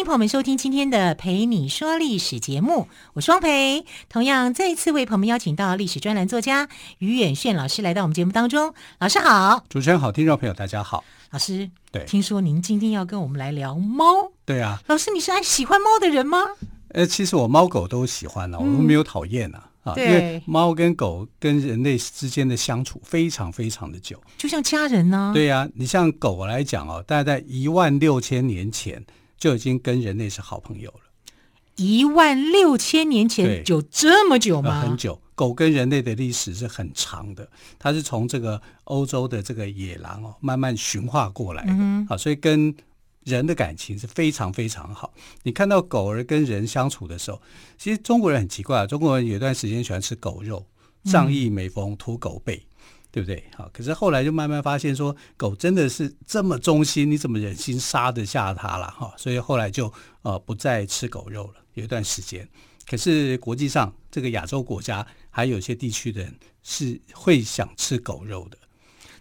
欢迎朋友们收听今天的《陪你说历史》节目，我是汪培。同样，再一次为朋友们邀请到历史专栏作家于远炫老师来到我们节目当中。老师好，主持人好，听众朋友大家好。老师，对，听说您今天要跟我们来聊猫？对啊，老师，你是爱喜欢猫的人吗？呃，其实我猫狗都喜欢呢、啊，嗯、我都没有讨厌啊。啊，因为猫跟狗跟人类之间的相处非常非常的久，就像家人呢、啊。对呀、啊，你像狗来讲哦，大概在一万六千年前。就已经跟人类是好朋友了。一万六千年前就这么久吗？呃，很久。狗跟人类的历史是很长的，它是从这个欧洲的这个野狼哦，慢慢驯化过来的。嗯哼。所以跟人的感情是非常非常好。你看到狗儿跟人相处的时候，其实中国人很奇怪，中国人有一段时间喜欢吃狗肉，仗义每逢屠狗辈。对不对？好，可是后来就慢慢发现说，狗真的是这么忠心，你怎么忍心杀得下它了？哈，所以后来就呃不再吃狗肉了，有一段时间。可是国际上这个亚洲国家还有些地区的人是会想吃狗肉的。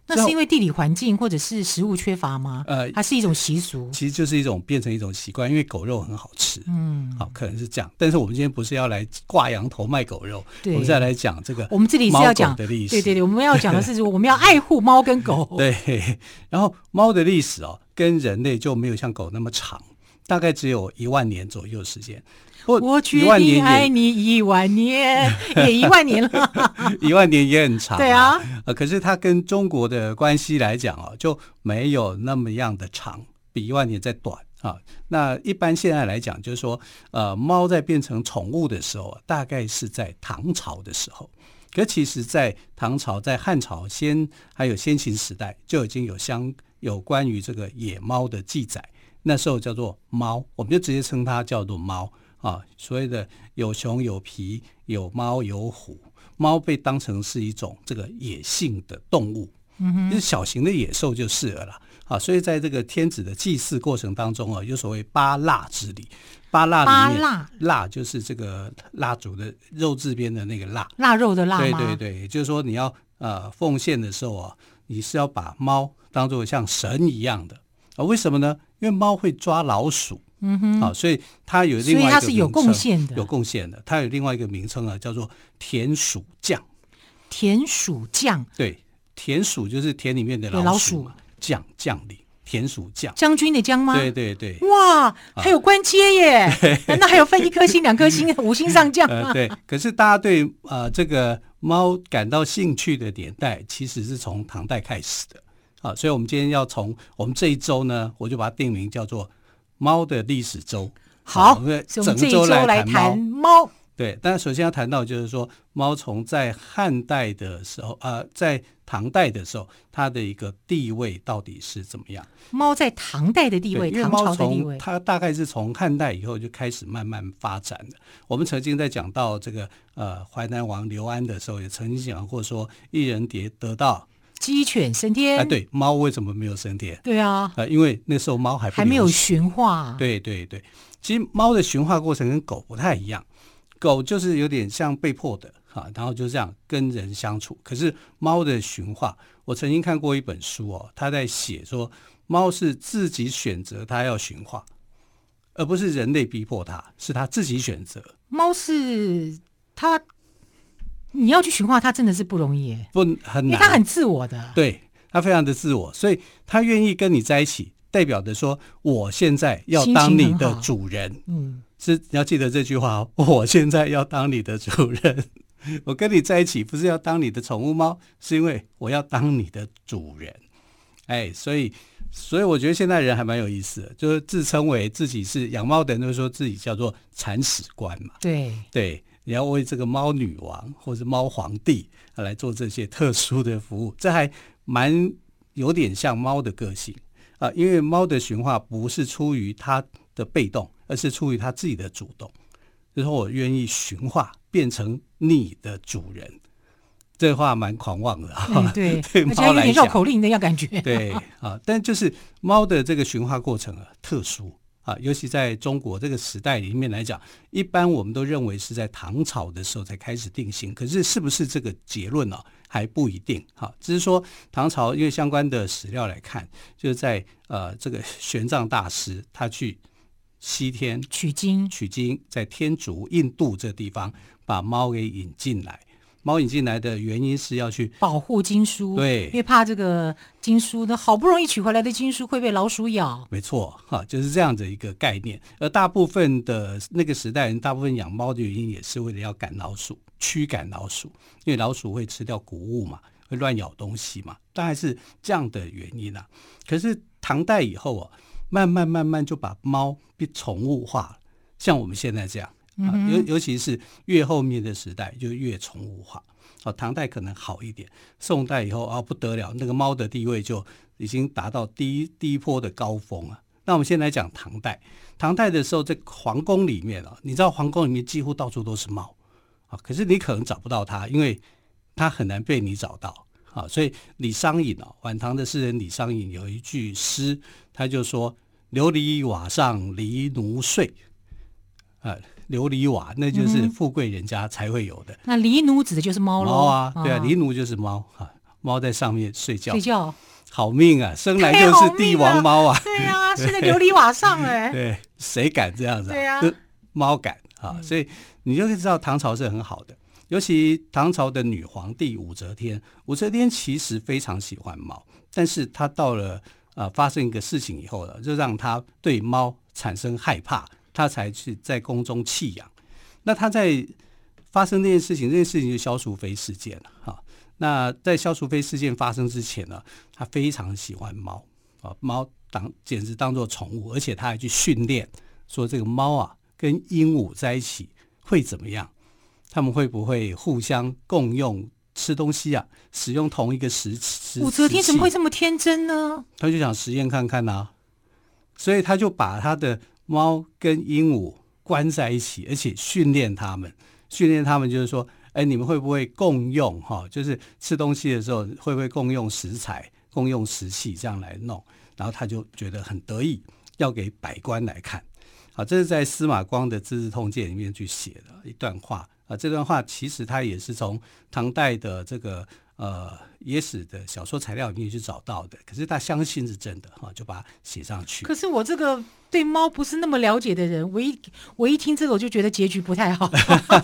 那是因为地理环境或者是食物缺乏吗？呃，它是一种习俗，其实就是一种变成一种习惯，因为狗肉很好吃，嗯，好，可能是这样。但是我们今天不是要来挂羊头卖狗肉，我们再来讲这个。我们这里是要讲的历史，对对对，我们要讲的是 我们要爱护猫跟狗。对，然后猫的历史哦，跟人类就没有像狗那么长，大概只有一万年左右时间。我决定爱你一万年，也一万年了，一万年也很长。对啊，呃，可是它跟中国的关系来讲哦，就没有那么样的长，比一万年再短啊。那一般现在来讲，就是说，呃，猫在变成宠物的时候，大概是在唐朝的时候。可其实，在唐朝、在汉朝先还有先秦时代，就已经有相有关于这个野猫的记载。那时候叫做猫，我们就直接称它叫做猫。啊，所谓的有熊有皮有猫有虎，猫被当成是一种这个野性的动物，嗯哼，就是小型的野兽就是了啦。啊，所以在这个天子的祭祀过程当中啊，有所谓八蜡之礼，八蜡里面蜡,蜡就是这个蜡烛的肉字边的那个蜡，腊肉的腊，对对对，也就是说你要呃奉献的时候啊，你是要把猫当做像神一样的啊？为什么呢？因为猫会抓老鼠。嗯哼，好，所以它有另外一个，所以它是有贡献的，有贡献的。它有另外一个名称啊，叫做田鼠将。田鼠将，对，田鼠就是田里面的老鼠嘛，将将领，田鼠将，将军的将吗？对对对。哇，还有官阶耶？难道还有分一颗星、两颗星、五星上将吗？对。可是大家对呃这个猫感到兴趣的年代，其实是从唐代开始的。啊，所以我们今天要从我们这一周呢，我就把它定名叫做。猫的历史周，好，我们整周来谈猫。对，但首先要谈到就是说，猫从在汉代的时候，呃，在唐代的时候，它的一个地位到底是怎么样？猫在唐代的地位，唐朝的地位，它大概是从汉代以后就开始慢慢发展的。我们曾经在讲到这个呃淮南王刘安的时候，也曾经讲过说，一人叠得道。鸡犬升天，哎，对，猫为什么没有升天？对啊，呃，因为那时候猫还还没有驯化。对对对，其实猫的驯化过程跟狗不太一样，狗就是有点像被迫的哈，然后就这样跟人相处。可是猫的驯化，我曾经看过一本书哦，他在写说，猫是自己选择它要驯化，而不是人类逼迫它，是它自己选择。猫是它。你要去驯化它，真的是不容易，不很难，因为它很自我的，对，它非常的自我，所以它愿意跟你在一起，代表着说，我现在要当你的主人，嗯，是你要记得这句话哦，我现在要当你的主人，我跟你在一起不是要当你的宠物猫，是因为我要当你的主人，哎，所以，所以我觉得现在人还蛮有意思的，就是自称为自己是养猫的人，都说自己叫做铲屎官嘛，对。对。你要为这个猫女王或者猫皇帝来做这些特殊的服务，这还蛮有点像猫的个性啊。因为猫的驯化不是出于它的被动，而是出于它自己的主动。就是说我愿意驯化，变成你的主人，这话蛮狂妄的啊。对，对猫有点，绕口令的样感觉。对啊，但就是猫的这个驯化过程啊，特殊啊，尤其在中国这个时代里面来讲，一般我们都认为是在唐朝的时候才开始定型。可是是不是这个结论呢、啊？还不一定哈。只是说唐朝因为相关的史料来看，就是在呃这个玄奘大师他去西天取经，取经在天竺印度这地方把猫给引进来。猫引进来的原因是要去保护经书，对，因为怕这个经书的好不容易取回来的经书会被老鼠咬。没错，哈，就是这样的一个概念。而大部分的那个时代人，大部分养猫的原因也是为了要赶老鼠，驱赶老鼠，因为老鼠会吃掉谷物嘛，会乱咬东西嘛，大概是这样的原因啊。可是唐代以后啊，慢慢慢慢就把猫变宠物化了，像我们现在这样。尤尤其是越后面的时代就越宠物化。哦，唐代可能好一点，宋代以后啊不得了，那个猫的地位就已经达到第一第一波的高峰啊。那我们先来讲唐代，唐代的时候在皇宫里面啊，你知道皇宫里面几乎到处都是猫啊，可是你可能找不到它，因为它很难被你找到啊。所以李商隐啊，晚唐的诗人李商隐有一句诗，他就说：“琉璃瓦上狸奴睡。”啊。琉璃瓦，那就是富贵人家才会有的。嗯、那狸奴指的就是猫喽。猫啊，对啊，狸奴就是猫啊，猫在上面睡觉。睡觉，好命啊，生来就是帝王猫啊。对啊，睡在琉璃瓦上哎。对，谁敢这样子？对啊，猫敢啊，所以你就可以知道唐朝是很好的。尤其唐朝的女皇帝武则天，武则天其实非常喜欢猫，但是她到了啊、呃、发生一个事情以后呢，就让她对猫产生害怕。他才去在宫中弃养。那他在发生这件事情，这件事情就萧淑妃事件了哈。那在萧淑妃事件发生之前呢，他非常喜欢猫啊，猫当简直当做宠物，而且他还去训练，说这个猫啊跟鹦鹉在一起会怎么样？他们会不会互相共用吃东西啊？使用同一个食食？武则天怎么会这么天真呢？他就想实验看看呐、啊，所以他就把他的。猫跟鹦鹉关在一起，而且训练它们，训练它们就是说，哎，你们会不会共用？哈，就是吃东西的时候会不会共用食材、共用食器这样来弄？然后他就觉得很得意，要给百官来看。好，这是在司马光的《资治通鉴》里面去写的一段话啊。这段话其实他也是从唐代的这个。呃，野史的小说材料里面去找到的，可是他相信是真的哈，就把它写上去。可是我这个对猫不是那么了解的人，我一我一听这个，我就觉得结局不太好。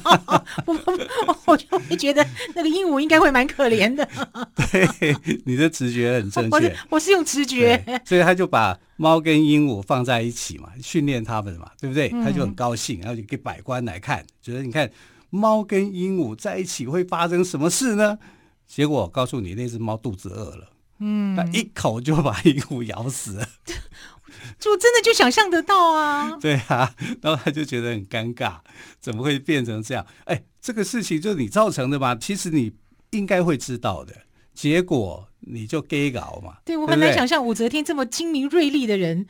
我我就会觉得那个鹦鹉应该会蛮可怜的。对，你的直觉很正确。我是我是用直觉，所以他就把猫跟鹦鹉放在一起嘛，训练他们嘛，对不对？他就很高兴，然后就给百官来看，觉得你看猫跟鹦鹉在一起会发生什么事呢？结果我告诉你，那只猫肚子饿了，嗯，它一口就把鹦鹉咬死了，就真的就想象得到啊。对啊，然后他就觉得很尴尬，怎么会变成这样？哎，这个事情就是你造成的吧？其实你应该会知道的，结果你就给搞嘛。对，我很难想象武则天这么精明锐利的人，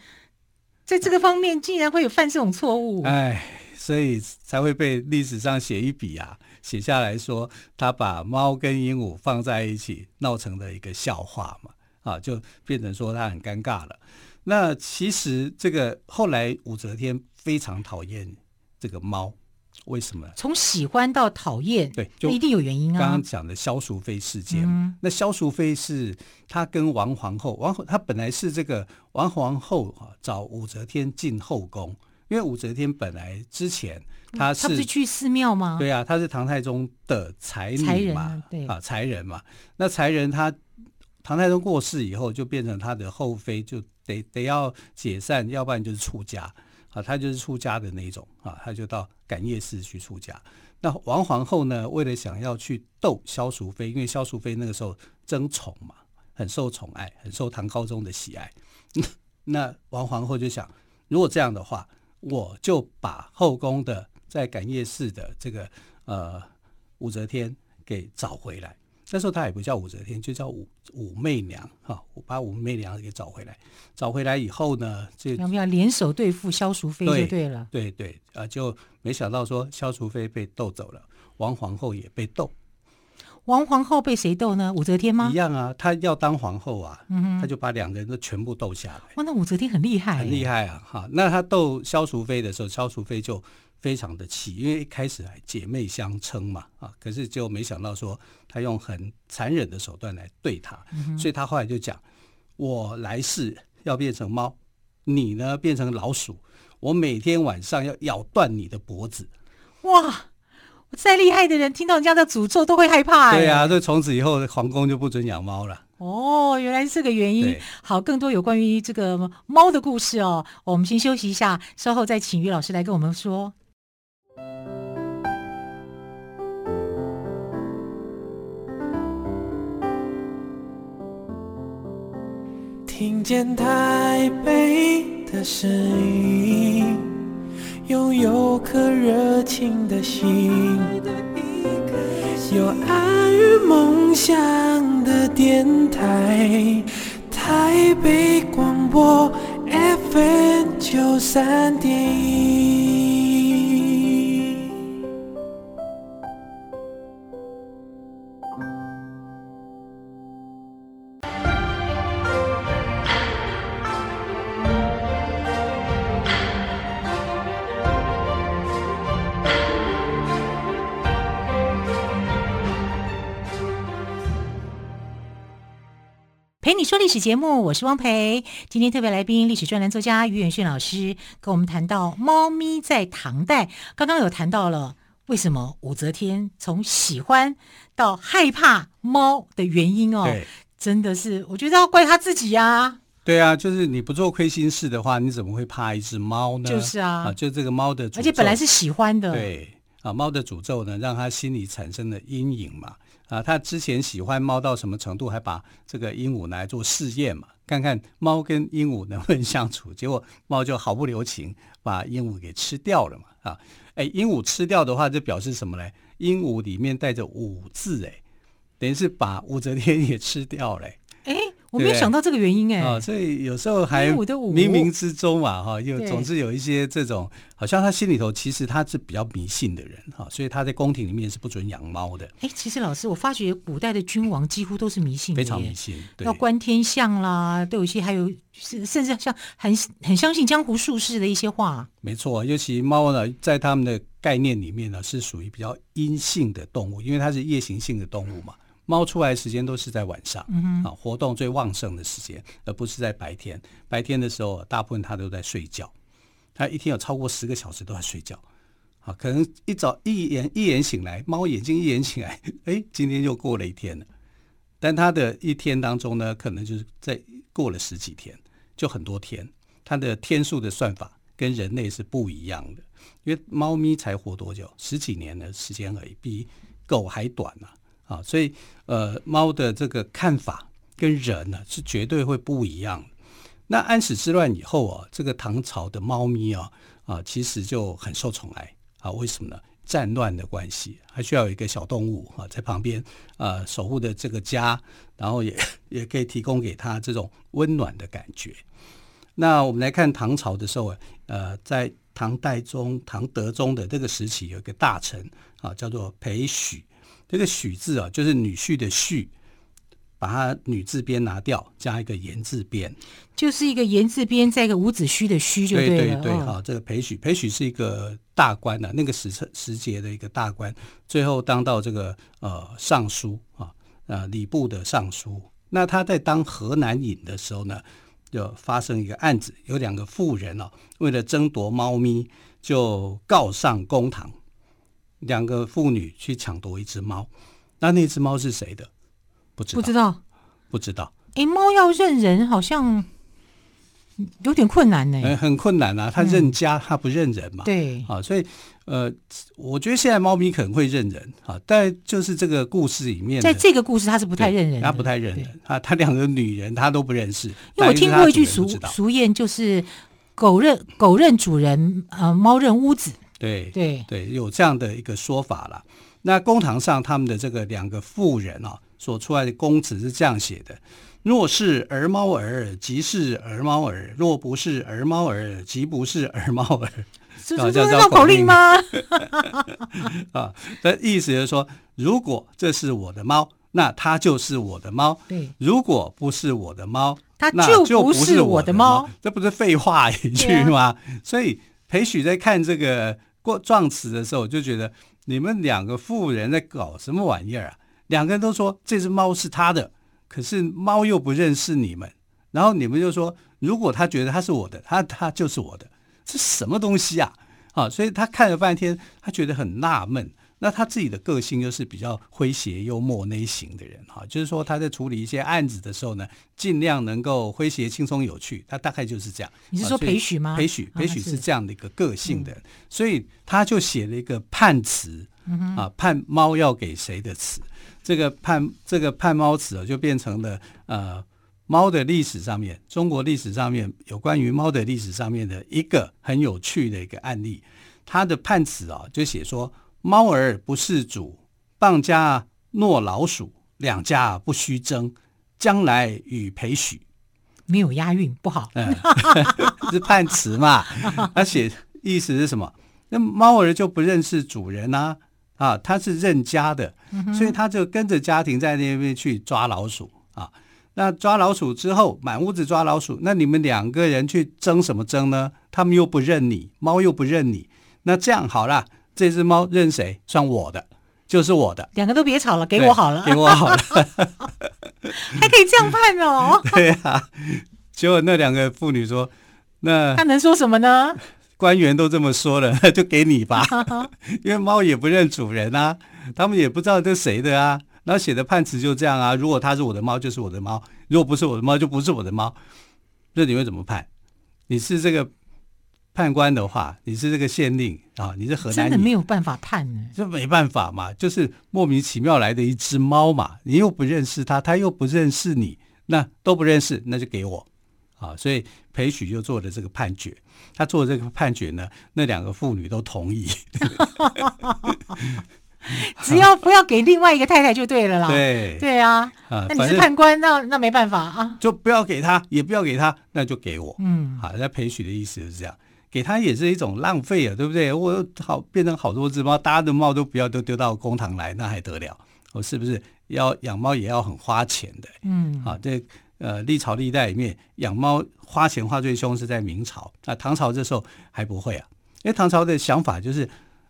在这个方面竟然会有犯这种错误。哎，所以才会被历史上写一笔啊。写下来说，他把猫跟鹦鹉放在一起闹成了一个笑话嘛，啊，就变成说他很尴尬了。那其实这个后来武则天非常讨厌这个猫，为什么？从喜欢到讨厌，对，就一定有原因啊。刚刚讲的萧淑妃事件，嗯、那萧淑妃是她跟王皇后，王后她本来是这个王皇后啊，找武则天进后宫，因为武则天本来之前。她是，他不是去寺庙吗？对啊，她是唐太宗的才女嘛，对啊，才人嘛。那才人她唐太宗过世以后，就变成她的后妃，就得得要解散，要不然就是出家啊。她就是出家的那种啊，她就到感业寺去出家。那王皇后呢，为了想要去逗萧淑妃，因为萧淑妃那个时候争宠嘛，很受宠爱，很受唐高宗的喜爱。那王皇后就想，如果这样的话，我就把后宫的。在感业寺的这个呃武则天给找回来，那时候她也不叫武则天，就叫武武媚娘哈，我把武媚娘给找回来。找回来以后呢，就要不要联手对付萧淑妃就对了。对对啊、呃，就没想到说萧淑妃被斗走了，王皇后也被斗。王皇后被谁斗呢？武则天吗？一样啊，她要当皇后啊，嗯哼他就把两个人都全部斗下来。哇，那武则天很厉害，很厉害啊！哈，那她斗萧淑妃的时候，萧淑妃就非常的气，因为一开始还姐妹相称嘛，啊，可是就没想到说她用很残忍的手段来对她，嗯、所以她后来就讲：我来世要变成猫，你呢变成老鼠，我每天晚上要咬断你的脖子。哇！再厉害的人听到人家的诅咒都会害怕。对呀、啊，所以从此以后皇宫就不准养猫了。哦，原来是这个原因。好，更多有关于这个猫的故事哦，我们先休息一下，稍后再请于老师来跟我们说。听见台北的声音。拥有颗热情的心，有爱与梦想的电台，台北广播 FM 九三点一。历史节目，我是汪培。今天特别来宾，历史专栏作家于远炫老师跟我们谈到猫咪在唐代。刚刚有谈到了为什么武则天从喜欢到害怕猫的原因哦，真的是我觉得要怪他自己呀、啊。对啊，就是你不做亏心事的话，你怎么会怕一只猫呢？就是啊，啊，就这个猫的，而且本来是喜欢的。对啊，猫的诅咒呢，让他心里产生了阴影嘛。啊，他之前喜欢猫到什么程度，还把这个鹦鹉拿来做试验嘛，看看猫跟鹦鹉能不能相处。结果猫就毫不留情把鹦鹉给吃掉了嘛。啊，哎，鹦鹉吃掉的话，就表示什么嘞？鹦鹉里面带着“武”字，哎，等于是把武则天 也吃掉了。哎。我没有想到这个原因哎，啊，所以有时候还冥冥之中嘛，哈，又总是有一些这种，好像他心里头其实他是比较迷信的人哈，所以他在宫廷里面是不准养猫的。哎，其实老师，我发觉古代的君王几乎都是迷信的，非常迷信，要观天象啦，都有一些，还有甚甚至像很很相信江湖术士的一些话。没错，尤其猫呢，在他们的概念里面呢，是属于比较阴性的动物，因为它是夜行性的动物嘛。猫出来的时间都是在晚上，嗯，啊，活动最旺盛的时间，而不是在白天。白天的时候，大部分它都在睡觉。它一天有超过十个小时都在睡觉，啊，可能一早一眼一眼醒来，猫眼睛一眼醒来，哎，今天又过了一天了。但它的一天当中呢，可能就是在过了十几天，就很多天。它的天数的算法跟人类是不一样的，因为猫咪才活多久？十几年的时间而已，比狗还短呢，啊。啊，所以呃，猫的这个看法跟人呢是绝对会不一样。那安史之乱以后啊，这个唐朝的猫咪啊啊，其实就很受宠爱啊。为什么呢？战乱的关系，还需要有一个小动物啊在旁边啊守护的这个家，然后也也可以提供给他这种温暖的感觉。那我们来看唐朝的时候，呃，在唐代宗、唐德宗的这个时期，有一个大臣啊，叫做裴许。这个许字啊，就是女婿的婿，把它女字边拿掉，加一个言字边，就是一个言字边，再一个伍子胥的胥就对了。对对对，好、哦，这个裴许，裴许是一个大官呐、啊，那个时时节的一个大官，最后当到这个呃尚书啊，呃礼部的尚书。那他在当河南尹的时候呢，就发生一个案子，有两个妇人哦、啊，为了争夺猫咪，就告上公堂。两个妇女去抢夺一只猫，那那只猫是谁的？不知道，不知道，不知道。哎，猫要认人，好像有点困难呢、欸。很困难啊，它认家，它、嗯、不认人嘛。对，啊，所以呃，我觉得现在猫咪可能会认人啊，但就是这个故事里面，在这个故事它是不太认人，它不太认人啊，它两个女人它都不认识。因为我听过一句俗俗谚，就是狗认狗认主人，呃，猫认屋子。对对对，有这样的一个说法了。那公堂上他们的这个两个妇人啊，所出来的公词是这样写的：若是儿猫儿，即是儿猫儿；若不是儿猫儿，即不是儿猫儿。这是绕口令吗？啊，的意思就是说，如果这是我的猫，那它就是我的猫。对，如果不是我的猫，它就就不是我的猫。这不是废话一句吗？啊、所以裴许在看这个过撞词的时候，就觉得你们两个妇人在搞什么玩意儿啊？两个人都说这只猫是他的，可是猫又不认识你们，然后你们就说，如果他觉得他是我的，他他就是我的，这什么东西啊？啊，所以他看了半天，他觉得很纳闷。那他自己的个性又是比较诙谐幽默那一型的人哈，就是说他在处理一些案子的时候呢，尽量能够诙谐轻松有趣。他大概就是这样。你是说裴许吗？裴许，裴许是这样的一个个性的人，所以他就写了一个判词啊，判猫要给谁的词。这个判这个判猫词啊，就变成了呃猫的历史上面，中国历史上面有关于猫的历史上面的一个很有趣的一个案例。他的判词啊，就写说。猫儿不是主，蚌家诺老鼠，两家不须争。将来与培许，没有押韵，不好。嗯，是判词嘛？他写意思是什么？那猫儿就不认识主人啊，啊，他是认家的，所以它就跟着家庭在那边去抓老鼠啊。那抓老鼠之后，满屋子抓老鼠，那你们两个人去争什么争呢？他们又不认你，猫又不认你，那这样好了。这只猫认谁？算我的，就是我的。两个都别吵了，给我好了，给我好了，还可以这样判哦。对啊，结果那两个妇女说：“那他能说什么呢？官员都这么说了，就给你吧。因为猫也不认主人啊，他们也不知道这是谁的啊。然后写的判词就这样啊，如果它是我的猫，就是我的猫；如果不是我的猫，就不是我的猫。那你会怎么判？你是这个？”判官的话，你是这个县令啊，你是河南，真的没有办法判。呢，这没办法嘛，就是莫名其妙来的一只猫嘛，你又不认识它，它又不认识你，那都不认识，那就给我。啊，所以裴许就做了这个判决，他做这个判决呢，那两个妇女都同意，只要不要给另外一个太太就对了啦，对。对啊，啊，那你是判官，那那没办法啊，就不要给他，也不要给他，那就给我，嗯，好，那裴许的意思是这样。给他也是一种浪费啊，对不对？我好变成好多只猫，大家的猫都不要，都丢到公堂来，那还得了？我是不是要养猫也要很花钱的？嗯，好，这呃历朝历代里面养猫花钱花最凶是在明朝，那唐朝这时候还不会啊，因为唐朝的想法就是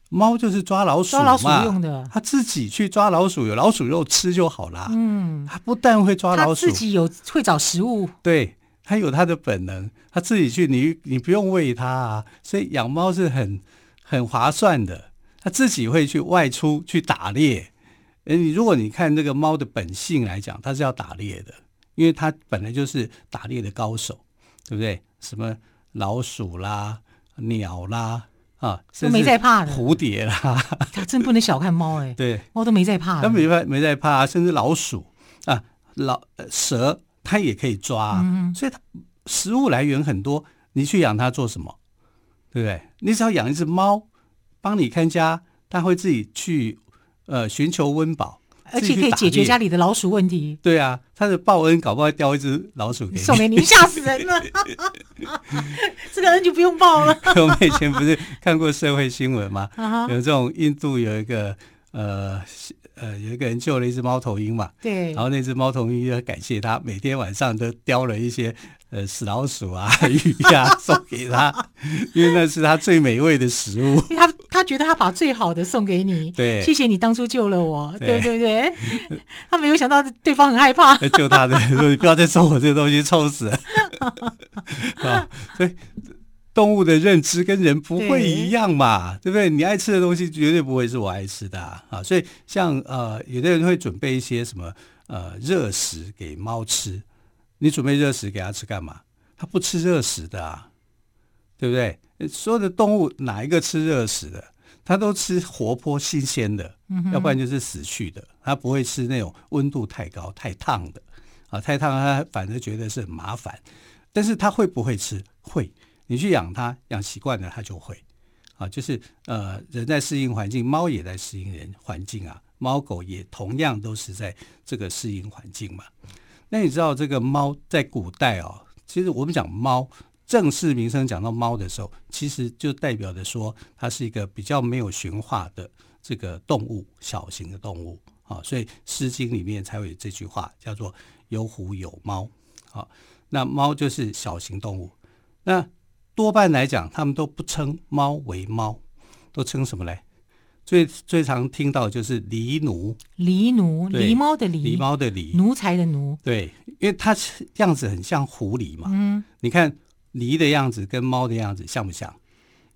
猫就是抓老鼠嘛，抓老鼠用的，它自己去抓老鼠，有老鼠肉吃就好啦。嗯，它不但会抓老鼠，他自己有会找食物，对。他有它的本能，它自己去，你你不用喂它啊，所以养猫是很很划算的。它自己会去外出去打猎。诶，你如果你看这个猫的本性来讲，它是要打猎的，因为它本来就是打猎的高手，对不对？什么老鼠啦、鸟啦啊，都没在怕的。蝴蝶啦，它真不能小看猫哎。对，猫都没在怕，它没没在怕，甚至老鼠啊、老蛇。它也可以抓，嗯，所以它食物来源很多。你去养它做什么？对不对？你只要养一只猫，帮你看家，它会自己去呃寻求温饱，而且可以解决家里的老鼠问题。对啊，它的报恩搞不好叼一只老鼠给你送给你，吓死人了！这个恩就不用报了。我们以前不是看过社会新闻吗？啊、有这种印度有一个呃。呃，有一个人救了一只猫头鹰嘛，对，然后那只猫头鹰要感谢他，每天晚上都叼了一些呃死老鼠啊、鱼呀、啊、送给他，因为那是他最美味的食物。他他觉得他把最好的送给你，对，谢谢你当初救了我，对对对。他没有想到对方很害怕，救他的说你不要再送我这个东西，臭死了啊！所以。动物的认知跟人不会一样嘛，对，对不对？你爱吃的东西绝对不会是我爱吃的啊！啊所以像呃，有的人会准备一些什么呃热食给猫吃，你准备热食给它吃干嘛？它不吃热食的啊，对不对？所有的动物哪一个吃热食的？它都吃活泼新鲜的，要不然就是死去的。它不会吃那种温度太高、太烫的啊，太烫它反而觉得是很麻烦。但是它会不会吃？会。你去养它，养习惯了，它就会，啊，就是呃，人在适应环境，猫也在适应人环境啊，猫狗也同样都是在这个适应环境嘛。那你知道这个猫在古代哦，其实我们讲猫正式名称讲到猫的时候，其实就代表着说它是一个比较没有驯化的这个动物，小型的动物啊，所以《诗经》里面才会有这句话，叫做“有虎有猫”啊。那猫就是小型动物，那多半来讲，他们都不称猫为猫，都称什么嘞？最最常听到就是狸奴，狸奴，狸猫的狸，狸猫的狸，奴才的奴，对，因为它样子很像狐狸嘛。嗯，你看狸的样子跟猫的样子像不像？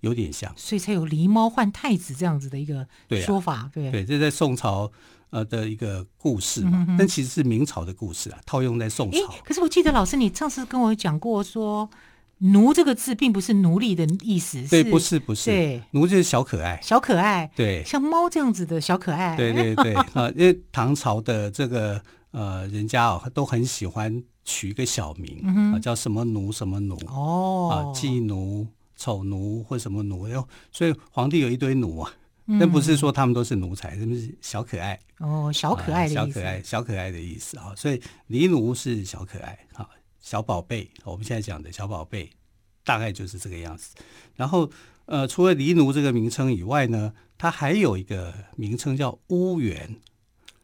有点像，所以才有狸猫换太子这样子的一个说法。对、啊、对，这在宋朝呃的一个故事嘛，嗯、但其实是明朝的故事啊，套用在宋朝。可是我记得老师你上次跟我讲过说。奴这个字并不是奴隶的意思，对，不是不是，对，奴就是小可爱，小可爱，对，像猫这样子的小可爱，对对对啊，因为唐朝的这个呃人家哦，都很喜欢取一个小名、嗯、哼啊，叫什么奴什么奴哦，啊，妓奴、丑奴或什么奴哟，所以皇帝有一堆奴啊，但不是说他们都是奴才，他们是小可爱哦，小可爱的意思，小可爱，小可爱的意思啊，所以狸奴是小可爱啊。小宝贝，我们现在讲的小宝贝，大概就是这个样子。然后，呃，除了狸奴这个名称以外呢，它还有一个名称叫乌猿。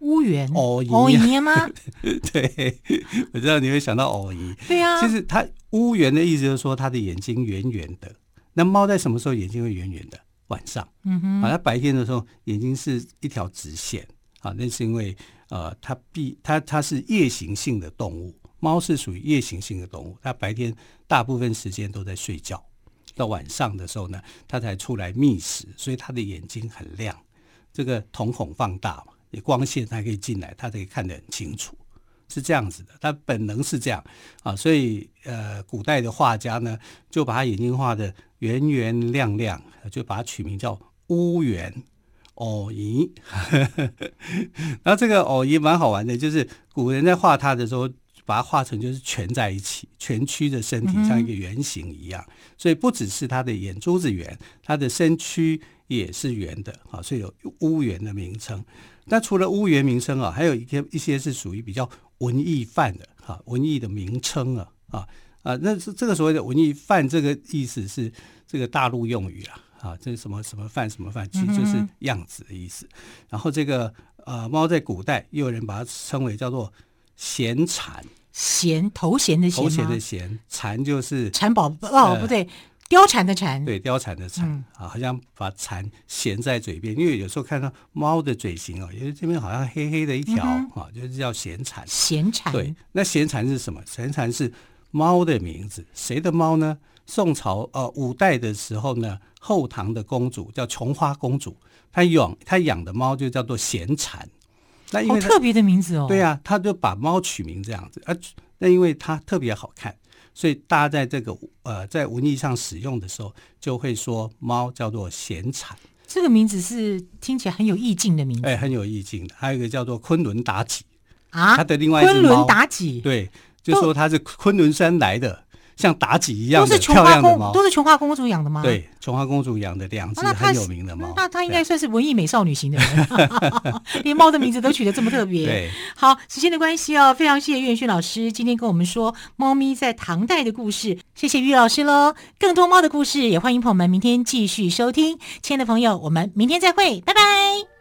乌猿？偶姨偶姨吗？对，我知道你会想到偶姨。对呀、啊。其实它乌猿的意思就是说，它的眼睛圆圆的。那猫在什么时候眼睛会圆圆的？晚上。嗯哼。啊，它白天的时候眼睛是一条直线。啊，那是因为呃，它必它它是夜行性的动物。猫是属于夜行性的动物，它白天大部分时间都在睡觉，到晚上的时候呢，它才出来觅食，所以它的眼睛很亮，这个瞳孔放大嘛，也光线它可以进来，它可以看得很清楚，是这样子的，它本能是这样啊，所以呃，古代的画家呢，就把它眼睛画得圆圆亮亮，就把它取名叫乌圆偶姨。然后 这个偶姨蛮好玩的，就是古人在画它的时候。把它画成就是蜷在一起，蜷曲的身体像一个圆形一样，嗯、所以不只是它的眼珠子圆，它的身躯也是圆的啊，所以有乌圆的名称。那除了乌圆名称啊，还有一些一些是属于比较文艺范的哈，文艺的名称啊啊啊，那是这个所谓的文艺范，这个意思是这个大陆用语啊啊，这是什么什么范什么范，其实就是样子的意思。嗯、然后这个呃猫在古代又有人把它称为叫做闲蝉。衔头衔的衔，头衔的衔，蝉就是蝉宝哦，不对，貂蝉的蝉，对，貂蝉的蝉啊，好像把蝉衔在嘴边，因为有时候看到猫的嘴型哦，因为这边好像黑黑的一条啊，就是叫衔蝉。衔蝉，对，那衔蝉是什么？衔蝉是猫的名字，谁的猫呢？宋朝呃五代的时候呢，后唐的公主叫琼花公主，她养她养的猫就叫做衔蝉。那因为特别的名字哦，对呀、啊，他就把猫取名这样子，啊，那因为它特别好看，所以大家在这个呃在文艺上使用的时候，就会说猫叫做闲蝉。这个名字是听起来很有意境的名字，哎，很有意境的。还有一个叫做昆仑妲己啊，它的另外一只猫昆仑妲己，对，就说它是昆仑山来的。像妲己一样的漂亮的猫，都是琼花公主养的吗？对，琼花公主养的两只很有名的猫。那她应该算是文艺美少女型的人，连猫的名字都取得这么特别。对，好，时间的关系哦，非常谢谢岳轩老师今天跟我们说猫咪在唐代的故事，谢谢岳老师喽。更多猫的故事，也欢迎朋友们明天继续收听。亲爱的朋友，我们明天再会，拜拜。